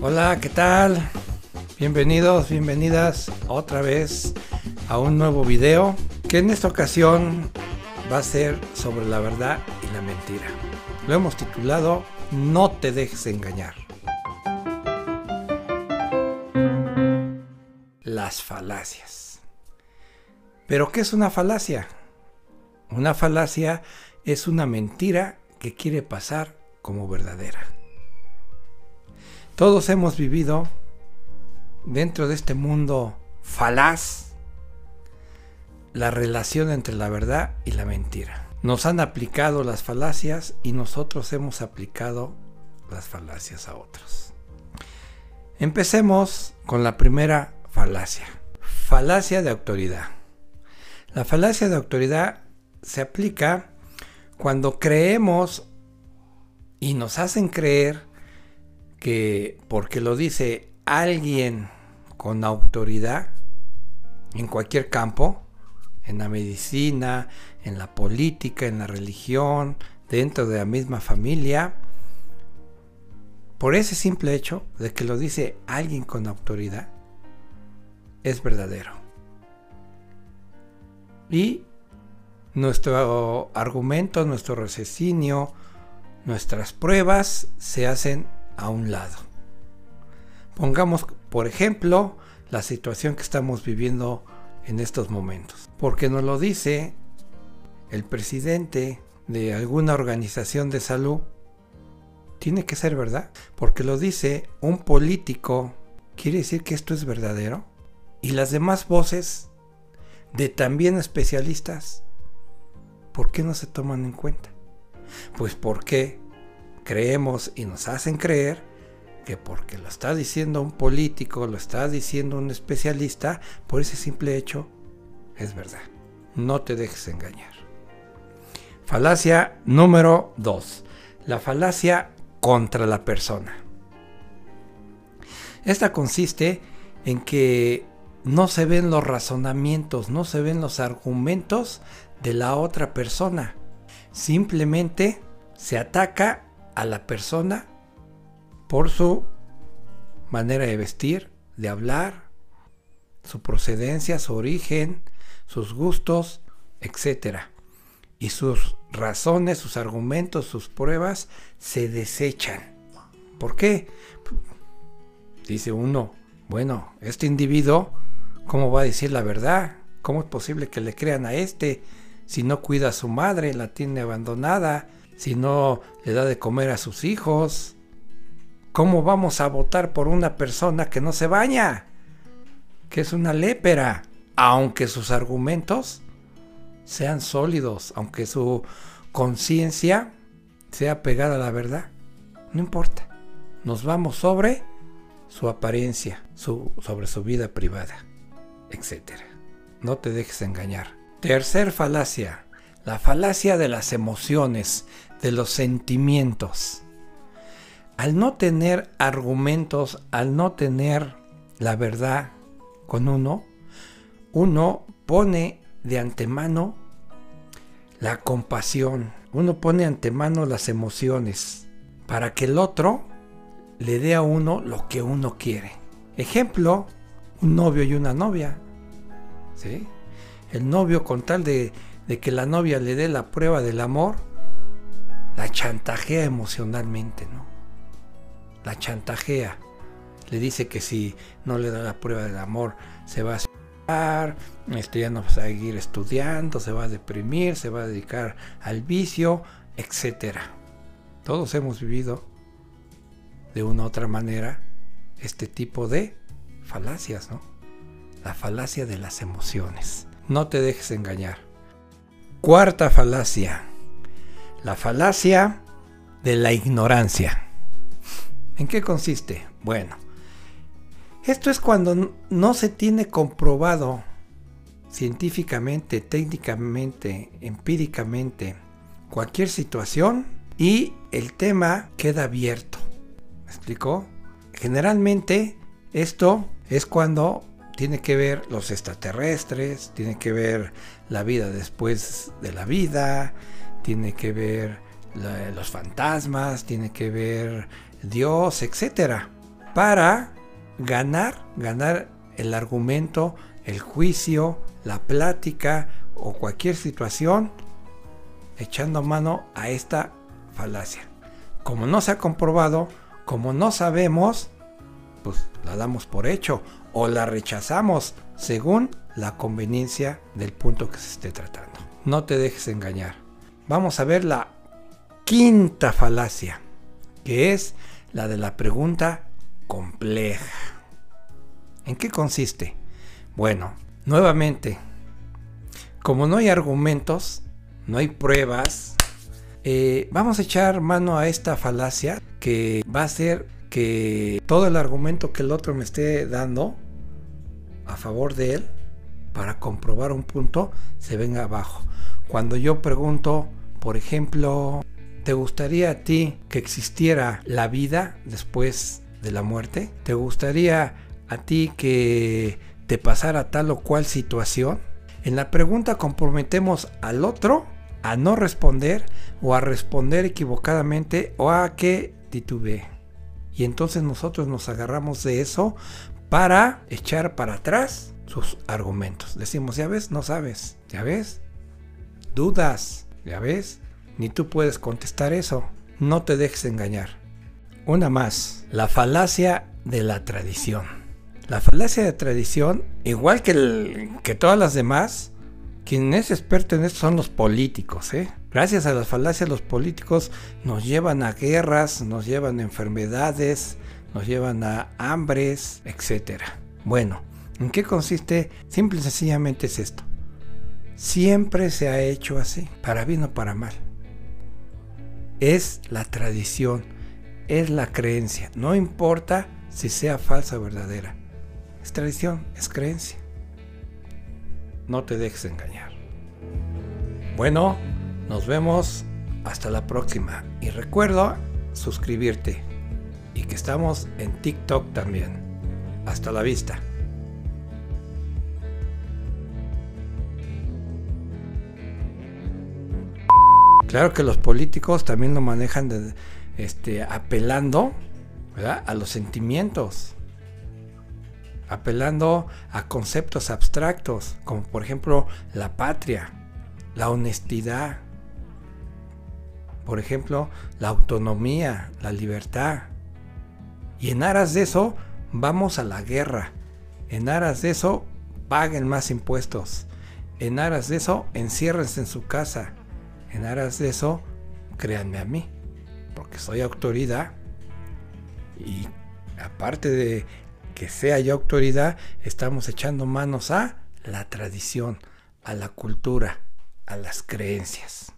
Hola, ¿qué tal? Bienvenidos, bienvenidas otra vez a un nuevo video que en esta ocasión va a ser sobre la verdad y la mentira. Lo hemos titulado No te dejes engañar. Las falacias. ¿Pero qué es una falacia? Una falacia es una mentira que quiere pasar como verdadera. Todos hemos vivido dentro de este mundo falaz la relación entre la verdad y la mentira. Nos han aplicado las falacias y nosotros hemos aplicado las falacias a otros. Empecemos con la primera falacia. Falacia de autoridad. La falacia de autoridad se aplica cuando creemos y nos hacen creer que porque lo dice alguien con autoridad en cualquier campo, en la medicina, en la política, en la religión, dentro de la misma familia, por ese simple hecho de que lo dice alguien con autoridad, es verdadero. Y nuestro argumento, nuestro raciocinio, nuestras pruebas se hacen a un lado. Pongamos, por ejemplo, la situación que estamos viviendo en estos momentos. Porque nos lo dice el presidente de alguna organización de salud, tiene que ser verdad. Porque lo dice un político, quiere decir que esto es verdadero. Y las demás voces de también especialistas, ¿por qué no se toman en cuenta? Pues porque creemos y nos hacen creer que porque lo está diciendo un político, lo está diciendo un especialista, por ese simple hecho es verdad. No te dejes engañar. Falacia número 2. La falacia contra la persona. Esta consiste en que no se ven los razonamientos, no se ven los argumentos de la otra persona. Simplemente se ataca a la persona por su manera de vestir, de hablar, su procedencia, su origen, sus gustos, etc. Y sus razones, sus argumentos, sus pruebas se desechan. ¿Por qué? Dice uno, bueno, este individuo, ¿cómo va a decir la verdad? ¿Cómo es posible que le crean a este si no cuida a su madre, la tiene abandonada, si no le da de comer a sus hijos? ¿Cómo vamos a votar por una persona que no se baña? Que es una lépera, aunque sus argumentos sean sólidos, aunque su conciencia sea pegada a la verdad. No importa. Nos vamos sobre su apariencia, sobre su vida privada, etc. No te dejes engañar. Tercer falacia. La falacia de las emociones, de los sentimientos. Al no tener argumentos, al no tener la verdad con uno, uno pone de antemano la compasión, uno pone antemano las emociones para que el otro le dé a uno lo que uno quiere. Ejemplo, un novio y una novia. ¿sí? El novio con tal de, de que la novia le dé la prueba del amor, la chantajea emocionalmente, ¿no? La chantajea. Le dice que si no le da la prueba del amor, se va a separar, este, ya no va a seguir estudiando, se va a deprimir, se va a dedicar al vicio, etc. Todos hemos vivido de una u otra manera este tipo de falacias, ¿no? La falacia de las emociones. No te dejes engañar. Cuarta falacia la falacia de la ignorancia. ¿En qué consiste? Bueno, esto es cuando no se tiene comprobado científicamente, técnicamente, empíricamente cualquier situación y el tema queda abierto. ¿Me explicó? Generalmente esto es cuando tiene que ver los extraterrestres, tiene que ver la vida después de la vida, tiene que ver los fantasmas, tiene que ver Dios, etcétera, para ganar, ganar el argumento, el juicio, la plática o cualquier situación echando mano a esta falacia. Como no se ha comprobado, como no sabemos, pues la damos por hecho o la rechazamos según la conveniencia del punto que se esté tratando. No te dejes engañar. Vamos a ver la quinta falacia, que es la de la pregunta compleja. ¿En qué consiste? Bueno, nuevamente, como no hay argumentos, no hay pruebas, eh, vamos a echar mano a esta falacia que va a ser que todo el argumento que el otro me esté dando a favor de él para comprobar un punto se venga abajo. Cuando yo pregunto, por ejemplo, ¿te gustaría a ti que existiera la vida después de la muerte? ¿Te gustaría a ti que te pasara tal o cual situación? En la pregunta comprometemos al otro a no responder o a responder equivocadamente o a que titubee. Y entonces nosotros nos agarramos de eso para echar para atrás sus argumentos. Decimos, ya ves, no sabes, ya ves, dudas, ya ves, ni tú puedes contestar eso. No te dejes engañar. Una más, la falacia de la tradición. La falacia de tradición, igual que, que todas las demás, quien es experto en esto son los políticos. ¿eh? Gracias a las falacias los políticos nos llevan a guerras, nos llevan a enfermedades, nos llevan a hambres, etc. Bueno, ¿en qué consiste? Simple y sencillamente es esto. Siempre se ha hecho así, para bien o para mal. Es la tradición, es la creencia, no importa si sea falsa o verdadera. Es tradición, es creencia. No te dejes engañar. Bueno, nos vemos hasta la próxima. Y recuerda suscribirte. Y que estamos en TikTok también. Hasta la vista. Claro que los políticos también lo manejan este, apelando a los sentimientos apelando a conceptos abstractos, como por ejemplo la patria, la honestidad, por ejemplo la autonomía, la libertad. Y en aras de eso vamos a la guerra. En aras de eso paguen más impuestos. En aras de eso enciérrense en su casa. En aras de eso créanme a mí, porque soy autoridad. Y aparte de que sea yo autoridad, estamos echando manos a la tradición, a la cultura, a las creencias.